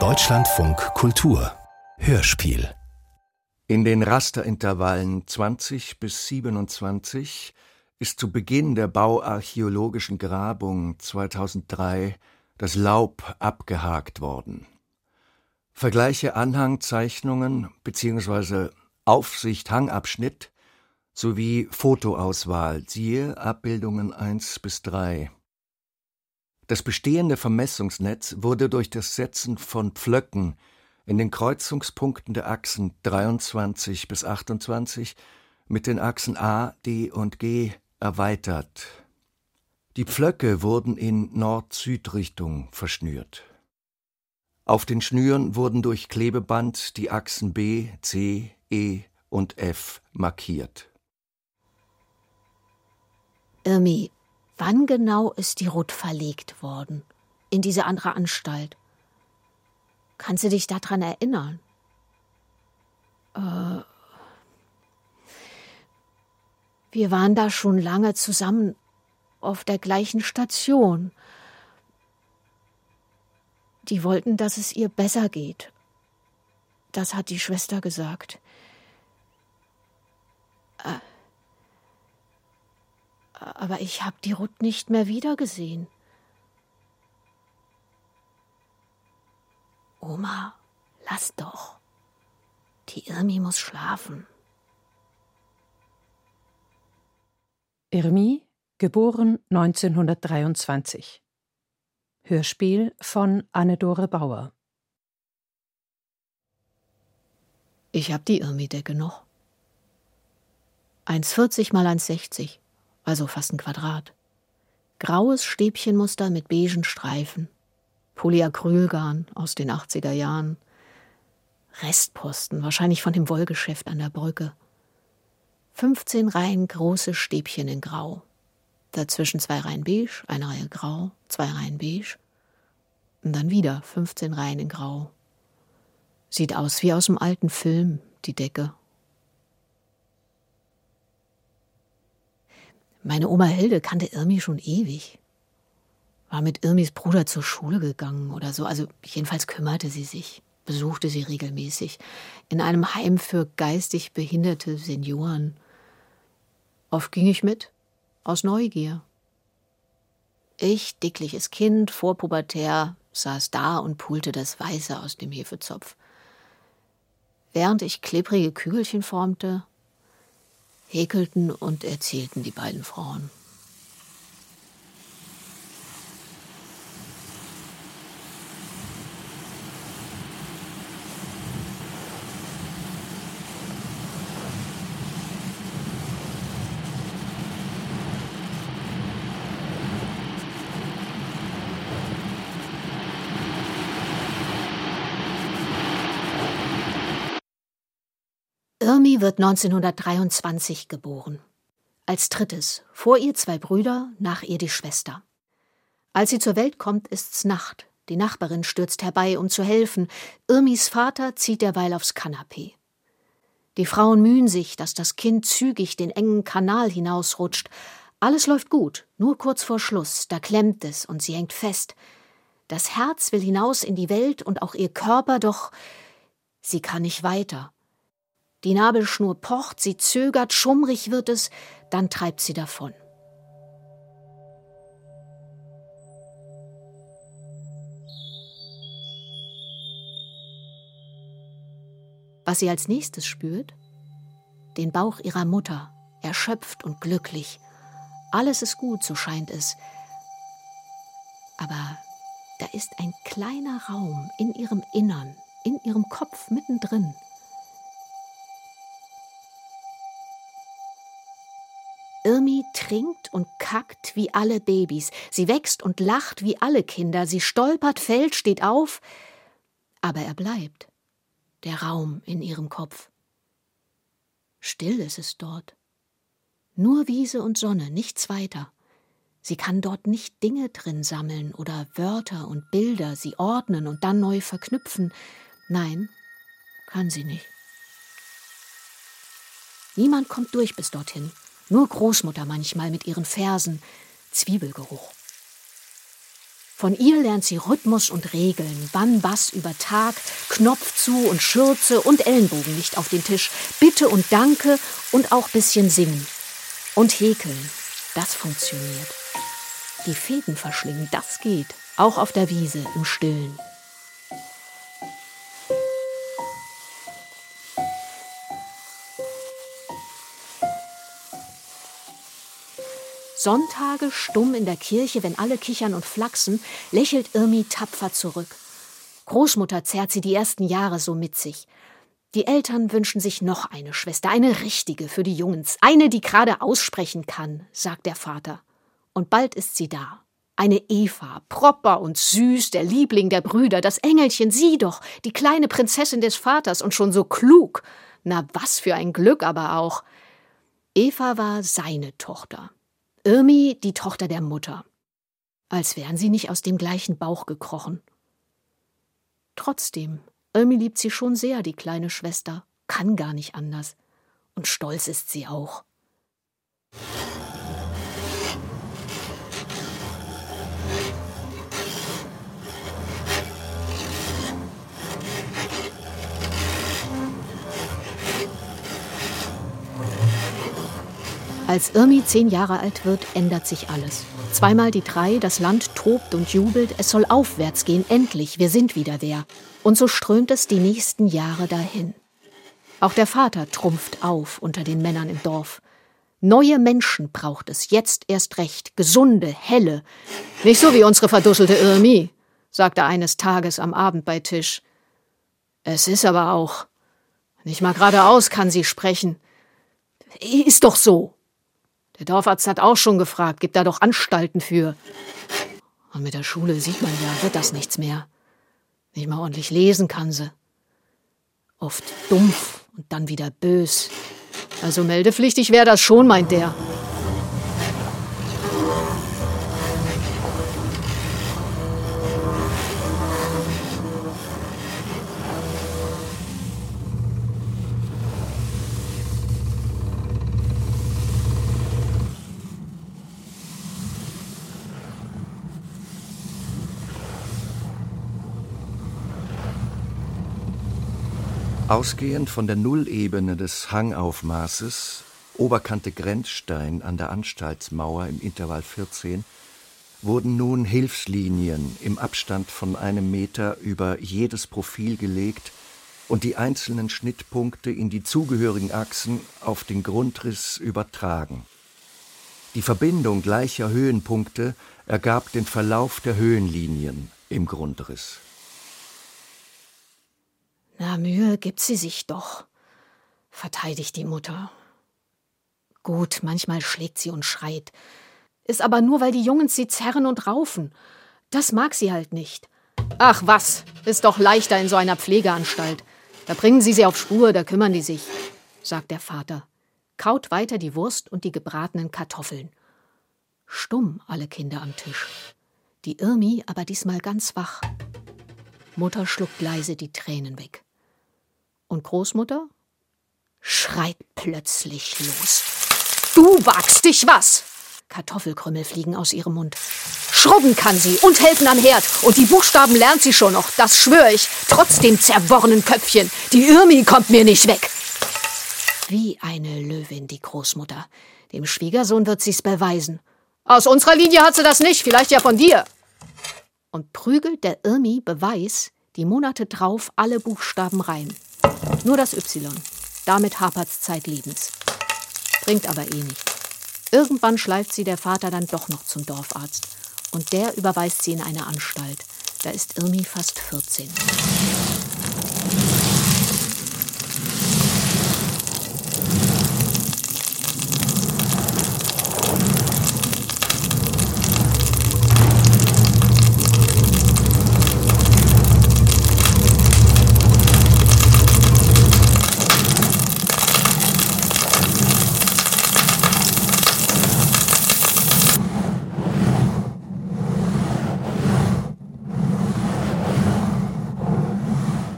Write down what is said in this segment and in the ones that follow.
Deutschlandfunk Kultur Hörspiel In den Rasterintervallen 20 bis 27 ist zu Beginn der bauarchäologischen Grabung 2003 das Laub abgehakt worden. Vergleiche Anhangzeichnungen bzw. Aufsicht Hangabschnitt sowie Fotoauswahl siehe Abbildungen 1 bis 3. Das bestehende Vermessungsnetz wurde durch das Setzen von Pflöcken in den Kreuzungspunkten der Achsen 23 bis 28 mit den Achsen A, D und G erweitert. Die Pflöcke wurden in Nord-Süd-Richtung verschnürt. Auf den Schnüren wurden durch Klebeband die Achsen B, C, E und F markiert. Irmi, wann genau ist die Ruth verlegt worden? In diese andere Anstalt? Kannst du dich daran erinnern? Äh, wir waren da schon lange zusammen auf der gleichen Station. Die wollten, dass es ihr besser geht. Das hat die Schwester gesagt. Äh, aber ich habe die Ruth nicht mehr wiedergesehen. Oma, lass doch. Die Irmi muss schlafen. Irmi, geboren 1923. Hörspiel von Anne-Dore Bauer. Ich hab die Irmi-Decke noch. 1,40 mal 1,60, also fast ein Quadrat. Graues Stäbchenmuster mit beigen Streifen. Polyacrylgarn aus den 80er Jahren. Restposten, wahrscheinlich von dem Wollgeschäft an der Brücke. 15 Reihen große Stäbchen in Grau. Dazwischen zwei Reihen beige, eine Reihe grau, zwei Reihen beige. Und dann wieder 15 Reihen in Grau. Sieht aus wie aus dem alten Film, die Decke. Meine Oma Hilde kannte Irmi schon ewig. War mit Irmis Bruder zur Schule gegangen oder so. Also jedenfalls kümmerte sie sich, besuchte sie regelmäßig. In einem Heim für geistig behinderte Senioren. Oft ging ich mit, aus Neugier. Ich, dickliches Kind, vorpubertär, saß da und pulte das Weiße aus dem Hefezopf. Während ich klebrige Kügelchen formte, häkelten und erzählten die beiden Frauen. Irmi wird 1923 geboren. Als drittes, vor ihr zwei Brüder, nach ihr die Schwester. Als sie zur Welt kommt, ist's Nacht. Die Nachbarin stürzt herbei, um zu helfen. Irmis Vater zieht derweil aufs Kanapee. Die Frauen mühen sich, dass das Kind zügig den engen Kanal hinausrutscht. Alles läuft gut, nur kurz vor Schluss, da klemmt es und sie hängt fest. Das Herz will hinaus in die Welt und auch ihr Körper, doch sie kann nicht weiter. Die Nabelschnur pocht, sie zögert, schummrig wird es, dann treibt sie davon. Was sie als nächstes spürt? Den Bauch ihrer Mutter, erschöpft und glücklich. Alles ist gut, so scheint es. Aber da ist ein kleiner Raum in ihrem Innern, in ihrem Kopf mittendrin. Irmi trinkt und kackt wie alle Babys. Sie wächst und lacht wie alle Kinder. Sie stolpert, fällt, steht auf. Aber er bleibt. Der Raum in ihrem Kopf. Still ist es dort. Nur Wiese und Sonne, nichts weiter. Sie kann dort nicht Dinge drin sammeln oder Wörter und Bilder, sie ordnen und dann neu verknüpfen. Nein, kann sie nicht. Niemand kommt durch bis dorthin. Nur Großmutter manchmal mit ihren Fersen. Zwiebelgeruch. Von ihr lernt sie Rhythmus und Regeln, wann Bass über Tag, Knopf zu und Schürze und Ellenbogenlicht auf den Tisch, Bitte und Danke und auch bisschen singen. Und häkeln, das funktioniert. Die Fäden verschlingen, das geht, auch auf der Wiese im Stillen. Sonntage stumm in der Kirche, wenn alle kichern und flachsen, lächelt Irmi tapfer zurück. Großmutter zerrt sie die ersten Jahre so mit sich. Die Eltern wünschen sich noch eine Schwester, eine richtige für die Jungens, eine, die gerade aussprechen kann, sagt der Vater. Und bald ist sie da. Eine Eva, proper und süß, der Liebling der Brüder, das Engelchen, sie doch, die kleine Prinzessin des Vaters und schon so klug. Na, was für ein Glück aber auch. Eva war seine Tochter. Irmi die Tochter der Mutter. Als wären sie nicht aus dem gleichen Bauch gekrochen. Trotzdem, Irmi liebt sie schon sehr, die kleine Schwester, kann gar nicht anders. Und stolz ist sie auch. Als Irmi zehn Jahre alt wird, ändert sich alles. Zweimal die drei, das Land tobt und jubelt, es soll aufwärts gehen, endlich, wir sind wieder wer. Und so strömt es die nächsten Jahre dahin. Auch der Vater trumpft auf unter den Männern im Dorf. Neue Menschen braucht es, jetzt erst recht, gesunde, helle. Nicht so wie unsere verdusselte Irmi, sagte eines Tages am Abend bei Tisch. Es ist aber auch. Nicht mal geradeaus kann sie sprechen. Ist doch so. Der Dorfarzt hat auch schon gefragt, gibt da doch Anstalten für. Und mit der Schule sieht man ja, wird das nichts mehr. Nicht mal ordentlich lesen kann sie. Oft dumpf und dann wieder bös. Also meldepflichtig wäre das schon, meint der. Ausgehend von der Nullebene des Hangaufmaßes, Oberkante Grenzstein an der Anstaltsmauer im Intervall 14, wurden nun Hilfslinien im Abstand von einem Meter über jedes Profil gelegt und die einzelnen Schnittpunkte in die zugehörigen Achsen auf den Grundriss übertragen. Die Verbindung gleicher Höhenpunkte ergab den Verlauf der Höhenlinien im Grundriss. Na, Mühe gibt sie sich doch, verteidigt die Mutter. Gut, manchmal schlägt sie und schreit. Ist aber nur, weil die Jungens sie zerren und raufen. Das mag sie halt nicht. Ach was, ist doch leichter in so einer Pflegeanstalt. Da bringen sie sie auf Spur, da kümmern die sich, sagt der Vater, kaut weiter die Wurst und die gebratenen Kartoffeln. Stumm alle Kinder am Tisch. Die Irmi aber diesmal ganz wach. Mutter schluckt leise die Tränen weg. Und Großmutter schreit plötzlich los. Du wagst dich was! Kartoffelkrümmel fliegen aus ihrem Mund. Schrubben kann sie und helfen am Herd. Und die Buchstaben lernt sie schon noch, das schwöre ich. Trotz dem zerworrenen Köpfchen. Die Irmi kommt mir nicht weg. Wie eine Löwin, die Großmutter. Dem Schwiegersohn wird sie's beweisen. Aus unserer Linie hat sie das nicht, vielleicht ja von dir und prügelt der Irmi Beweis die Monate drauf alle Buchstaben rein. Nur das Y. Damit hapert's zeitlebens. Bringt aber eh nicht. Irgendwann schleift sie der Vater dann doch noch zum Dorfarzt. Und der überweist sie in eine Anstalt. Da ist Irmi fast 14.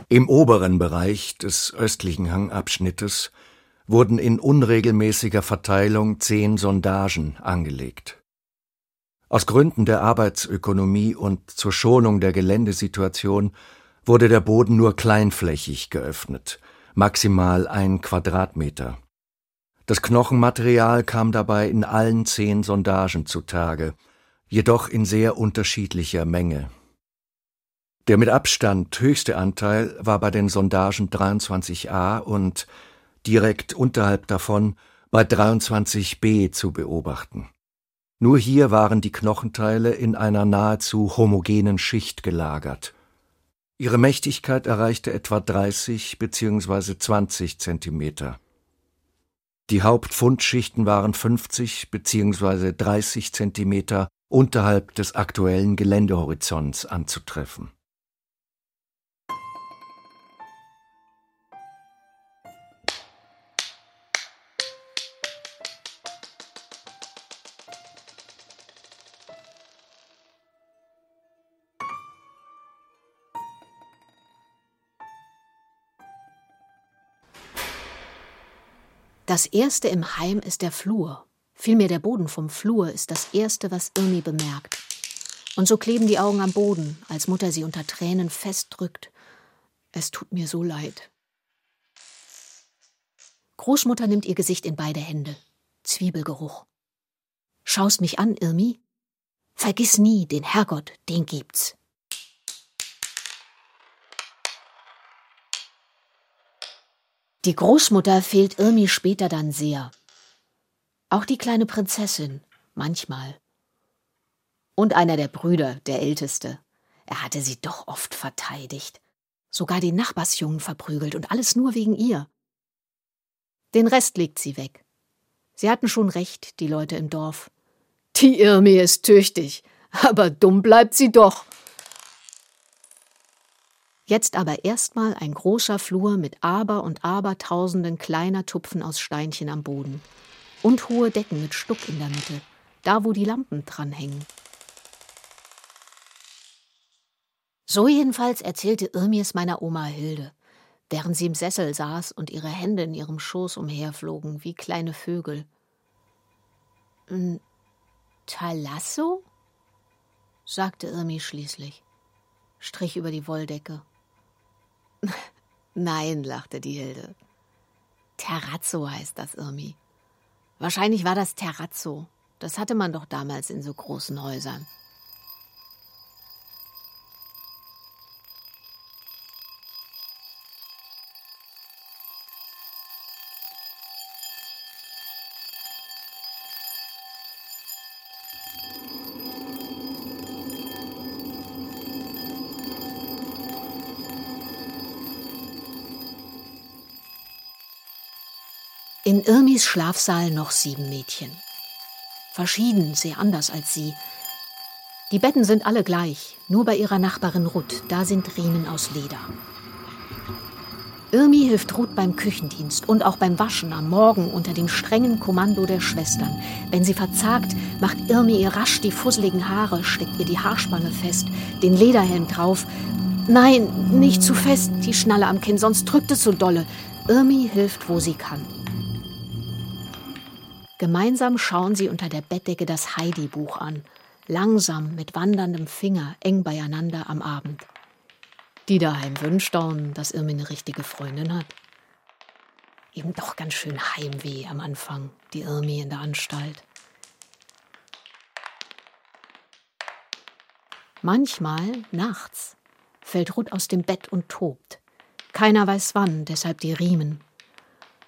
Im oberen Bereich des östlichen Hangabschnittes wurden in unregelmäßiger Verteilung zehn Sondagen angelegt. Aus Gründen der Arbeitsökonomie und zur Schonung der Geländesituation wurde der Boden nur kleinflächig geöffnet, maximal ein Quadratmeter. Das Knochenmaterial kam dabei in allen zehn Sondagen zutage, jedoch in sehr unterschiedlicher Menge. Der mit Abstand höchste Anteil war bei den Sondagen 23a und direkt unterhalb davon bei 23b zu beobachten. Nur hier waren die Knochenteile in einer nahezu homogenen Schicht gelagert. Ihre Mächtigkeit erreichte etwa 30 bzw. 20 Zentimeter. Die Hauptfundschichten waren 50 bzw. 30 Zentimeter unterhalb des aktuellen Geländehorizonts anzutreffen. Das erste im Heim ist der Flur. Vielmehr der Boden vom Flur ist das erste, was Irmi bemerkt. Und so kleben die Augen am Boden, als Mutter sie unter Tränen festdrückt. Es tut mir so leid. Großmutter nimmt ihr Gesicht in beide Hände. Zwiebelgeruch. Schaust mich an, Irmi? Vergiss nie, den Herrgott, den gibt's. Die Großmutter fehlt Irmi später dann sehr. Auch die kleine Prinzessin, manchmal. Und einer der Brüder, der älteste. Er hatte sie doch oft verteidigt. Sogar den Nachbarsjungen verprügelt und alles nur wegen ihr. Den Rest legt sie weg. Sie hatten schon recht, die Leute im Dorf. Die Irmi ist tüchtig, aber dumm bleibt sie doch. Jetzt aber erstmal ein großer Flur mit Aber und Abertausenden kleiner Tupfen aus Steinchen am Boden. Und hohe Decken mit Stuck in der Mitte, da wo die Lampen dranhängen. So jedenfalls erzählte Irmi es meiner Oma Hilde, während sie im Sessel saß und ihre Hände in ihrem Schoß umherflogen wie kleine Vögel. Ein Talasso? sagte Irmi schließlich, strich über die Wolldecke. Nein, lachte die Hilde. Terrazzo heißt das, Irmi. Wahrscheinlich war das Terrazzo. Das hatte man doch damals in so großen Häusern. Irmis Schlafsaal noch sieben Mädchen. Verschieden, sehr anders als sie. Die Betten sind alle gleich, nur bei ihrer Nachbarin Ruth, da sind Riemen aus Leder. Irmi hilft Ruth beim Küchendienst und auch beim Waschen am Morgen unter dem strengen Kommando der Schwestern. Wenn sie verzagt, macht Irmi ihr rasch die fusseligen Haare, steckt ihr die Haarspange fest, den Lederhelm drauf. Nein, nicht zu fest, die Schnalle am Kinn, sonst drückt es so dolle. Irmi hilft, wo sie kann. Gemeinsam schauen sie unter der Bettdecke das Heidi-Buch an, langsam mit wanderndem Finger eng beieinander am Abend. Die daheim wünscht dann, dass Irmi eine richtige Freundin hat. Eben doch ganz schön Heimweh am Anfang, die Irmi in der Anstalt. Manchmal, nachts, fällt Ruth aus dem Bett und tobt. Keiner weiß wann, deshalb die Riemen.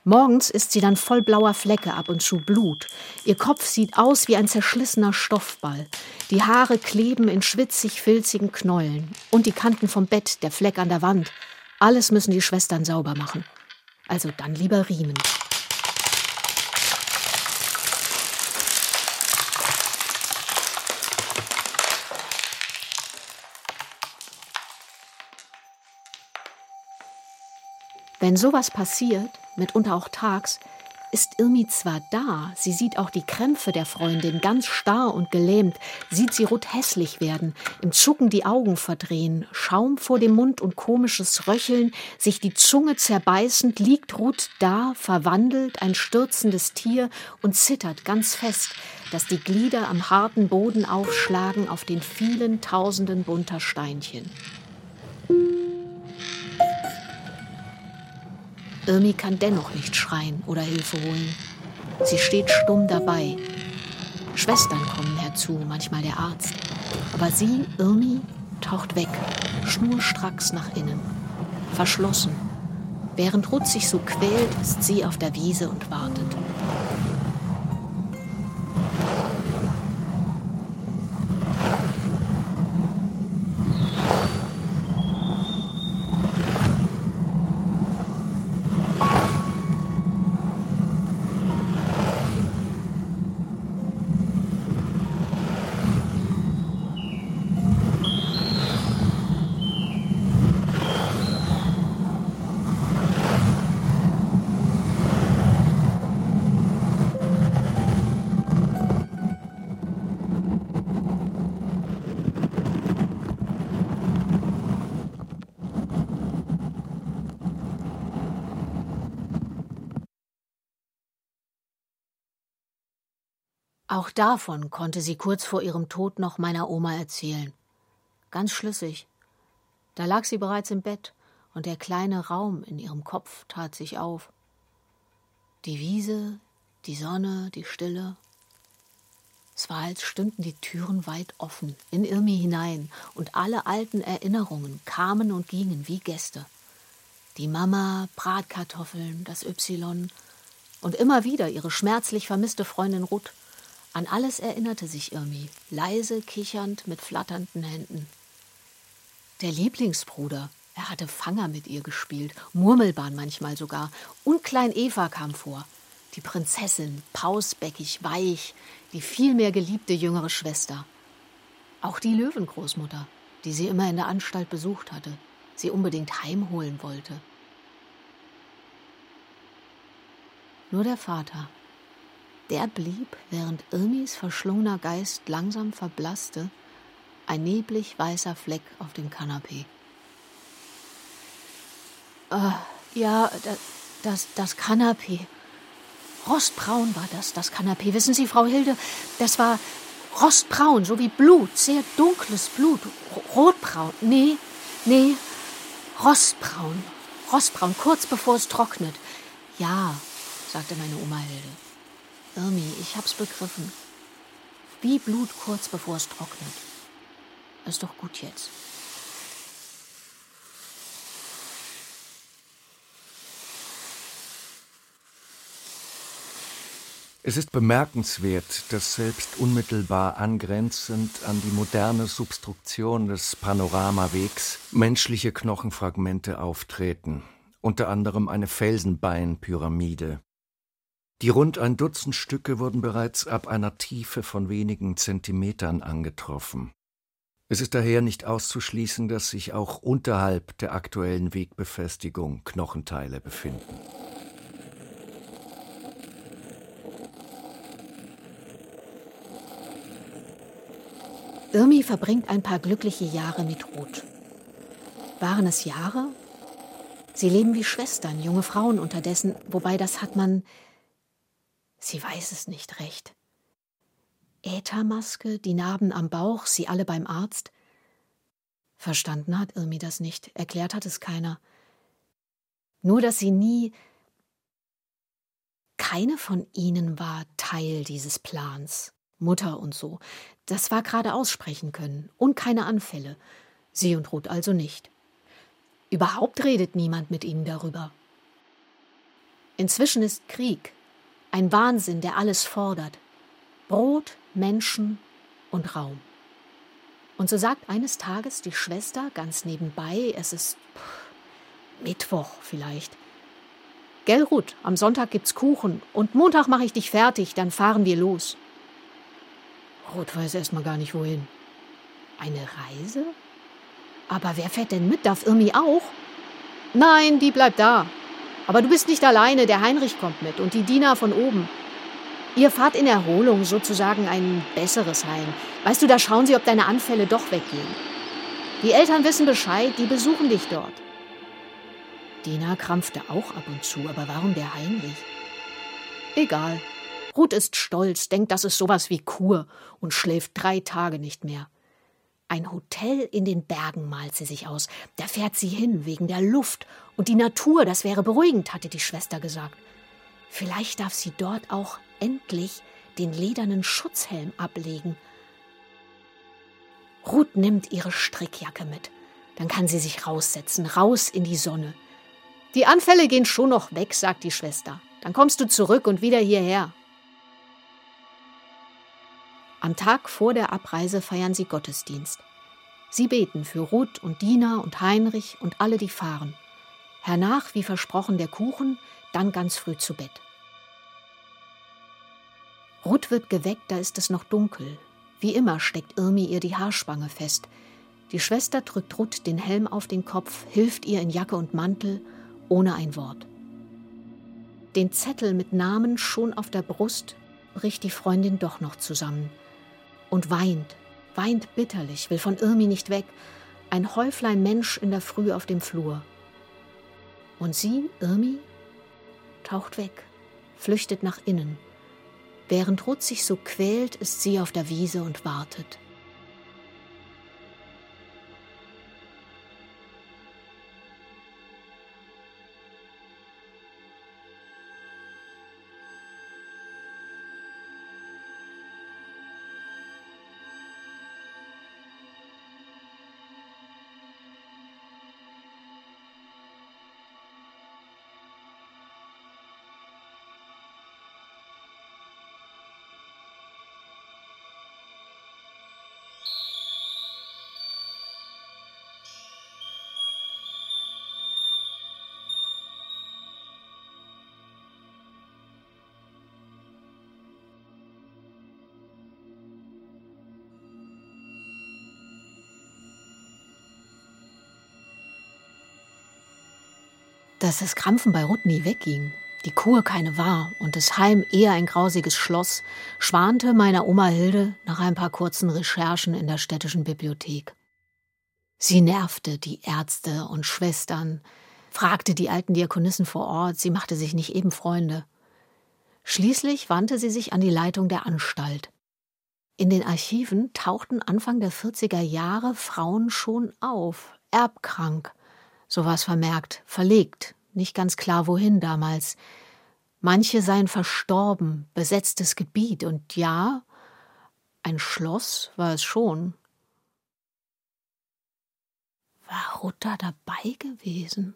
Morgens ist sie dann voll blauer Flecke, ab und zu Blut. Ihr Kopf sieht aus wie ein zerschlissener Stoffball. Die Haare kleben in schwitzig-filzigen Knäueln. Und die Kanten vom Bett, der Fleck an der Wand. Alles müssen die Schwestern sauber machen. Also dann lieber Riemen. Wenn sowas passiert, mitunter auch tags, ist Irmi zwar da, sie sieht auch die Krämpfe der Freundin, ganz starr und gelähmt, sieht sie Ruth hässlich werden, im Zucken die Augen verdrehen, Schaum vor dem Mund und komisches Röcheln, sich die Zunge zerbeißend, liegt Ruth da, verwandelt, ein stürzendes Tier und zittert ganz fest, dass die Glieder am harten Boden aufschlagen auf den vielen tausenden bunter Steinchen. Irmi kann dennoch nicht schreien oder Hilfe holen. Sie steht stumm dabei. Schwestern kommen herzu, manchmal der Arzt. Aber sie, Irmi, taucht weg, schnurstracks nach innen. Verschlossen. Während Ruth sich so quält, ist sie auf der Wiese und wartet. Auch davon konnte sie kurz vor ihrem Tod noch meiner Oma erzählen. Ganz schlüssig. Da lag sie bereits im Bett, und der kleine Raum in ihrem Kopf tat sich auf. Die Wiese, die Sonne, die Stille. Es war, als stünden die Türen weit offen, in Irmi hinein, und alle alten Erinnerungen kamen und gingen wie Gäste. Die Mama, Bratkartoffeln, das Y und immer wieder ihre schmerzlich vermisste Freundin Ruth. An alles erinnerte sich Irmi, leise kichernd mit flatternden Händen. Der Lieblingsbruder, er hatte Fanger mit ihr gespielt, Murmelbahn manchmal sogar, und Klein Eva kam vor. Die Prinzessin, pausbäckig, weich, die viel mehr geliebte jüngere Schwester. Auch die Löwengroßmutter, die sie immer in der Anstalt besucht hatte, sie unbedingt heimholen wollte. Nur der Vater, der blieb, während Irmis verschlungener Geist langsam verblasste, ein neblig weißer Fleck auf dem Kanapee. Äh, ja, das, das, das Kanapee. Rostbraun war das, das Kanapee. Wissen Sie, Frau Hilde, das war rostbraun, so wie Blut, sehr dunkles Blut. Rotbraun. Nee, nee, rostbraun. Rostbraun, kurz bevor es trocknet. Ja, sagte meine Oma Hilde. Irmi, ich hab's begriffen. Wie Blut kurz bevor es trocknet. Ist doch gut jetzt. Es ist bemerkenswert, dass selbst unmittelbar angrenzend an die moderne Substruktion des Panoramawegs menschliche Knochenfragmente auftreten, unter anderem eine Felsenbeinpyramide. Die rund ein Dutzend Stücke wurden bereits ab einer Tiefe von wenigen Zentimetern angetroffen. Es ist daher nicht auszuschließen, dass sich auch unterhalb der aktuellen Wegbefestigung Knochenteile befinden. Irmi verbringt ein paar glückliche Jahre mit Ruth. Waren es Jahre? Sie leben wie Schwestern, junge Frauen unterdessen, wobei das hat man Sie weiß es nicht recht. Äthermaske, die Narben am Bauch, sie alle beim Arzt. Verstanden hat Irmi das nicht, erklärt hat es keiner. Nur, dass sie nie. Keine von ihnen war Teil dieses Plans. Mutter und so. Das war gerade aussprechen können. Und keine Anfälle. Sie und Ruth also nicht. Überhaupt redet niemand mit ihnen darüber. Inzwischen ist Krieg, ein Wahnsinn, der alles fordert. Brot, Menschen und Raum. Und so sagt eines Tages die Schwester ganz nebenbei, es ist Mittwoch vielleicht. Gell, Ruth, am Sonntag gibt's Kuchen und Montag mache ich dich fertig, dann fahren wir los. Ruth weiß erstmal gar nicht wohin. Eine Reise? Aber wer fährt denn mit? Darf Irmi auch? Nein, die bleibt da. Aber du bist nicht alleine, der Heinrich kommt mit und die Diener von oben. Ihr fahrt in Erholung, sozusagen ein besseres Heim. Weißt du, da schauen sie, ob deine Anfälle doch weggehen. Die Eltern wissen Bescheid, die besuchen dich dort. Dina krampfte auch ab und zu, aber warum der Heinrich? Egal. Ruth ist stolz, denkt, das ist sowas wie Kur und schläft drei Tage nicht mehr. Ein Hotel in den Bergen malt sie sich aus. Da fährt sie hin, wegen der Luft und die Natur, das wäre beruhigend, hatte die Schwester gesagt. Vielleicht darf sie dort auch endlich den ledernen Schutzhelm ablegen. Ruth nimmt ihre Strickjacke mit. Dann kann sie sich raussetzen, raus in die Sonne. Die Anfälle gehen schon noch weg, sagt die Schwester. Dann kommst du zurück und wieder hierher. Am Tag vor der Abreise feiern sie Gottesdienst. Sie beten für Ruth und Dina und Heinrich und alle, die fahren. Hernach, wie versprochen, der Kuchen, dann ganz früh zu Bett. Ruth wird geweckt, da ist es noch dunkel. Wie immer steckt Irmi ihr die Haarspange fest. Die Schwester drückt Ruth den Helm auf den Kopf, hilft ihr in Jacke und Mantel, ohne ein Wort. Den Zettel mit Namen schon auf der Brust bricht die Freundin doch noch zusammen und weint, weint bitterlich, will von Irmi nicht weg, ein Häuflein Mensch in der Früh auf dem Flur. Und sie, Irmi, taucht weg, flüchtet nach innen. Während Ruth sich so quält, ist sie auf der Wiese und wartet. Dass das Krampfen bei nie wegging, die Kur keine war und das Heim eher ein grausiges Schloss, schwante meiner Oma Hilde nach ein paar kurzen Recherchen in der städtischen Bibliothek. Sie nervte die Ärzte und Schwestern, fragte die alten Diakonissen vor Ort, sie machte sich nicht eben Freunde. Schließlich wandte sie sich an die Leitung der Anstalt. In den Archiven tauchten Anfang der 40er Jahre Frauen schon auf, erbkrank, so war es vermerkt, verlegt, nicht ganz klar wohin damals. Manche seien verstorben, besetztes Gebiet, und ja, ein Schloss war es schon. War Rutta dabei gewesen?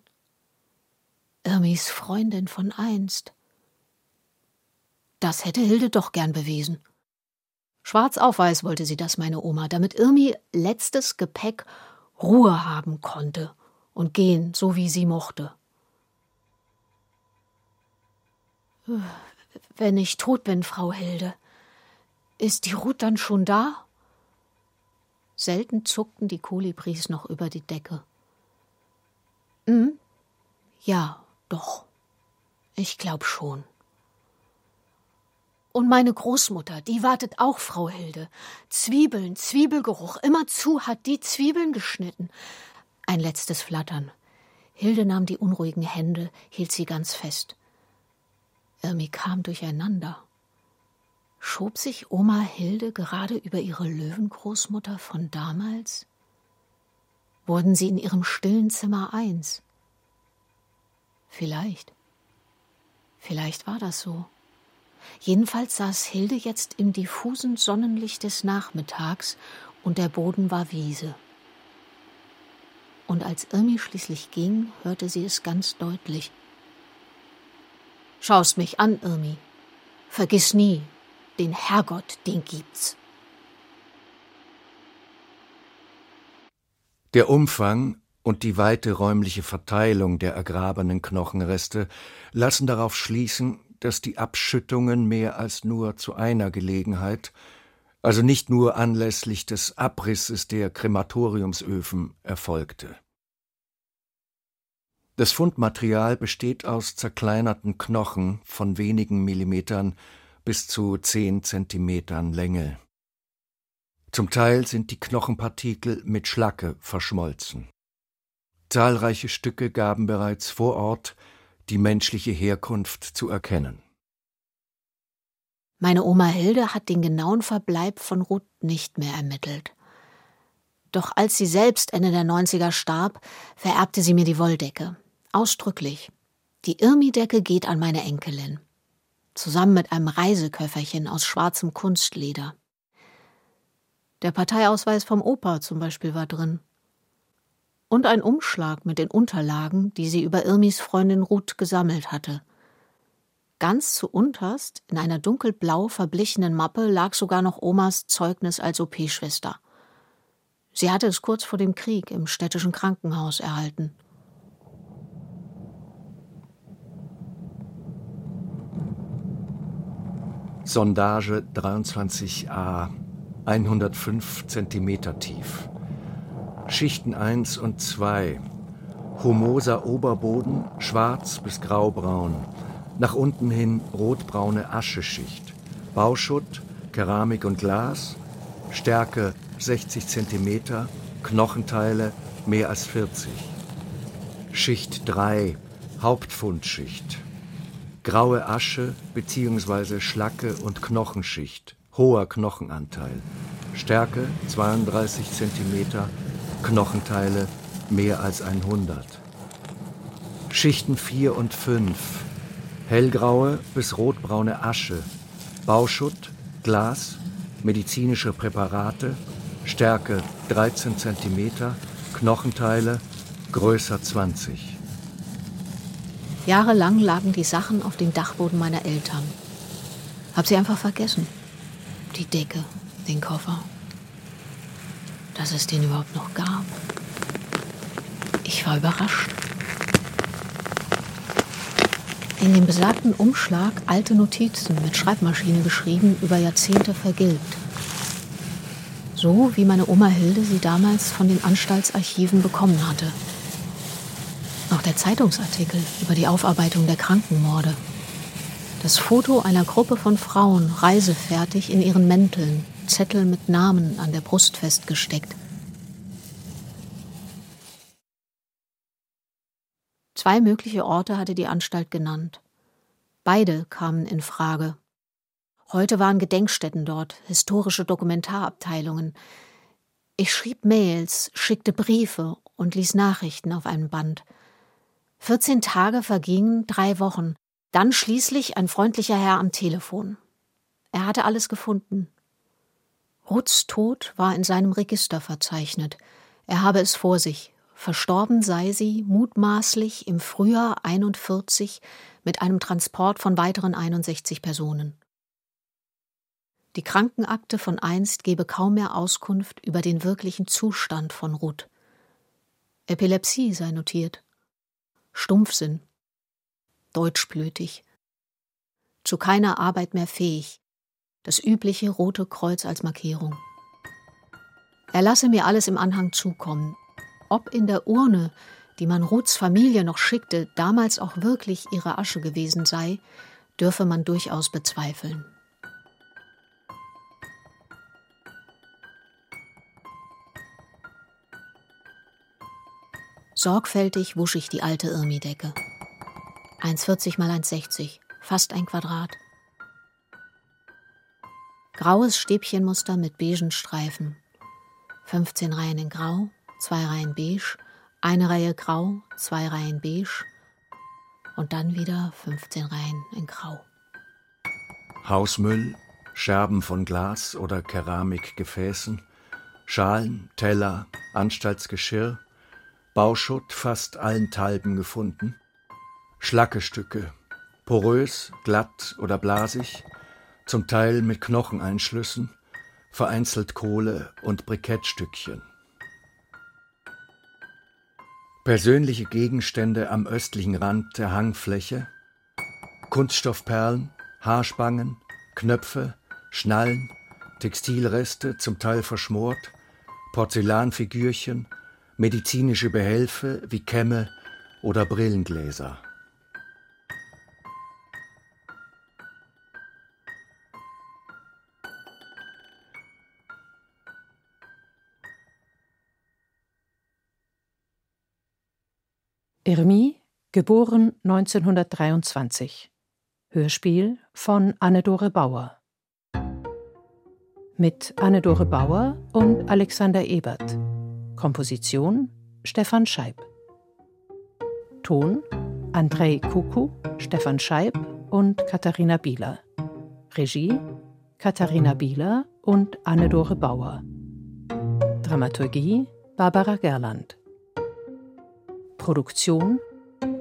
Irmis Freundin von einst. Das hätte Hilde doch gern bewiesen. Schwarz auf weiß wollte sie das, meine Oma, damit Irmi letztes Gepäck Ruhe haben konnte und gehen, so wie sie mochte. Wenn ich tot bin, Frau Hilde, ist die Ruth dann schon da? Selten zuckten die Kolibris noch über die Decke. Hm? Ja, doch. Ich glaub schon. Und meine Großmutter, die wartet auch, Frau Hilde. Zwiebeln, Zwiebelgeruch, immerzu hat die Zwiebeln geschnitten. Ein letztes Flattern. Hilde nahm die unruhigen Hände, hielt sie ganz fest. Irmi kam durcheinander. Schob sich Oma Hilde gerade über ihre Löwengroßmutter von damals? Wurden sie in ihrem stillen Zimmer eins? Vielleicht. Vielleicht war das so. Jedenfalls saß Hilde jetzt im diffusen Sonnenlicht des Nachmittags und der Boden war Wiese und als Irmi schließlich ging, hörte sie es ganz deutlich. Schaust mich an, Irmi. Vergiss nie, den Herrgott, den gibt's. Der Umfang und die weite räumliche Verteilung der ergrabenen Knochenreste lassen darauf schließen, dass die Abschüttungen mehr als nur zu einer Gelegenheit, also nicht nur anlässlich des Abrisses der Krematoriumsöfen erfolgte. Das Fundmaterial besteht aus zerkleinerten Knochen von wenigen Millimetern bis zu zehn Zentimetern Länge. Zum Teil sind die Knochenpartikel mit Schlacke verschmolzen. Zahlreiche Stücke gaben bereits vor Ort die menschliche Herkunft zu erkennen. Meine Oma Hilde hat den genauen Verbleib von Ruth nicht mehr ermittelt. Doch als sie selbst Ende der 90er starb, vererbte sie mir die Wolldecke. Ausdrücklich. Die Irmi-Decke geht an meine Enkelin. Zusammen mit einem Reiseköfferchen aus schwarzem Kunstleder. Der Parteiausweis vom Opa zum Beispiel war drin. Und ein Umschlag mit den Unterlagen, die sie über Irmis Freundin Ruth gesammelt hatte. Ganz zu unterst, in einer dunkelblau verblichenen Mappe, lag sogar noch Omas Zeugnis als OP-Schwester. Sie hatte es kurz vor dem Krieg im städtischen Krankenhaus erhalten. Sondage 23a, 105 cm tief. Schichten 1 und 2. Humoser Oberboden, schwarz bis graubraun. Nach unten hin rotbraune Ascheschicht. Bauschutt, Keramik und Glas. Stärke 60 cm. Knochenteile mehr als 40. Schicht 3, Hauptfundschicht graue Asche bzw. Schlacke und Knochenschicht, hoher Knochenanteil, Stärke 32 cm, Knochenteile mehr als 100. Schichten 4 und 5, hellgraue bis rotbraune Asche, Bauschutt, Glas, medizinische Präparate, Stärke 13 cm, Knochenteile größer 20. Jahrelang lagen die Sachen auf dem Dachboden meiner Eltern. Hab sie einfach vergessen. Die Decke, den Koffer. Dass es den überhaupt noch gab. Ich war überrascht. In dem besagten Umschlag alte Notizen mit Schreibmaschine geschrieben, über Jahrzehnte vergilbt. So wie meine Oma Hilde sie damals von den Anstaltsarchiven bekommen hatte. Auch der Zeitungsartikel über die Aufarbeitung der Krankenmorde. Das Foto einer Gruppe von Frauen, reisefertig in ihren Mänteln, Zettel mit Namen an der Brust festgesteckt. Zwei mögliche Orte hatte die Anstalt genannt. Beide kamen in Frage. Heute waren Gedenkstätten dort, historische Dokumentarabteilungen. Ich schrieb Mails, schickte Briefe und ließ Nachrichten auf einem Band. 14 Tage vergingen, drei Wochen. Dann schließlich ein freundlicher Herr am Telefon. Er hatte alles gefunden. Ruths Tod war in seinem Register verzeichnet. Er habe es vor sich. Verstorben sei sie mutmaßlich im Frühjahr 41 mit einem Transport von weiteren 61 Personen. Die Krankenakte von einst gebe kaum mehr Auskunft über den wirklichen Zustand von Ruth. Epilepsie sei notiert. Stumpfsinn, deutschblütig, zu keiner Arbeit mehr fähig, das übliche rote Kreuz als Markierung. Er lasse mir alles im Anhang zukommen, ob in der Urne, die man Ruths Familie noch schickte, damals auch wirklich ihre Asche gewesen sei, dürfe man durchaus bezweifeln. Sorgfältig wusch ich die alte Irmi-Decke. 1,40 mal 1,60, fast ein Quadrat. Graues Stäbchenmuster mit beigen Streifen. 15 Reihen in Grau, zwei Reihen beige, eine Reihe Grau, zwei Reihen beige und dann wieder 15 Reihen in Grau. Hausmüll, Scherben von Glas oder Keramikgefäßen, Schalen, Teller, Anstaltsgeschirr, Bauschutt fast allenthalben gefunden, Schlackestücke, porös, glatt oder blasig, zum Teil mit Knocheneinschlüssen, vereinzelt Kohle und Brikettstückchen. Persönliche Gegenstände am östlichen Rand der Hangfläche, Kunststoffperlen, Haarspangen, Knöpfe, Schnallen, Textilreste, zum Teil verschmort, Porzellanfigürchen, medizinische Behelfe wie Kämme, oder Brillengläser. Irmi, geboren 1923. Hörspiel von Anne-Dore Bauer. Mit Anne-Dore Bauer und Alexander Ebert. Komposition Stefan Scheib. Ton Andrei Kuku, Stefan Scheib und Katharina Bieler. Regie Katharina Bieler und Anne-Dore Bauer. Dramaturgie Barbara Gerland. Produktion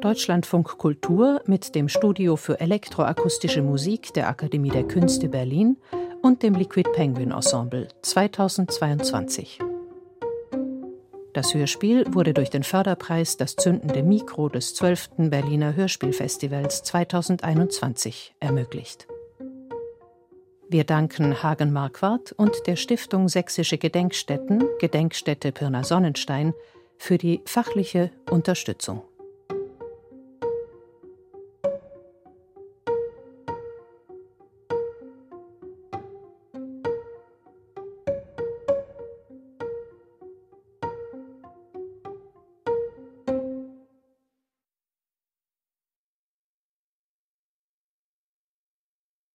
Deutschlandfunk Kultur mit dem Studio für elektroakustische Musik der Akademie der Künste Berlin und dem Liquid Penguin Ensemble 2022. Das Hörspiel wurde durch den Förderpreis Das zündende Mikro des 12. Berliner Hörspielfestivals 2021 ermöglicht. Wir danken Hagen Marquardt und der Stiftung Sächsische Gedenkstätten, Gedenkstätte Pirna Sonnenstein, für die fachliche Unterstützung.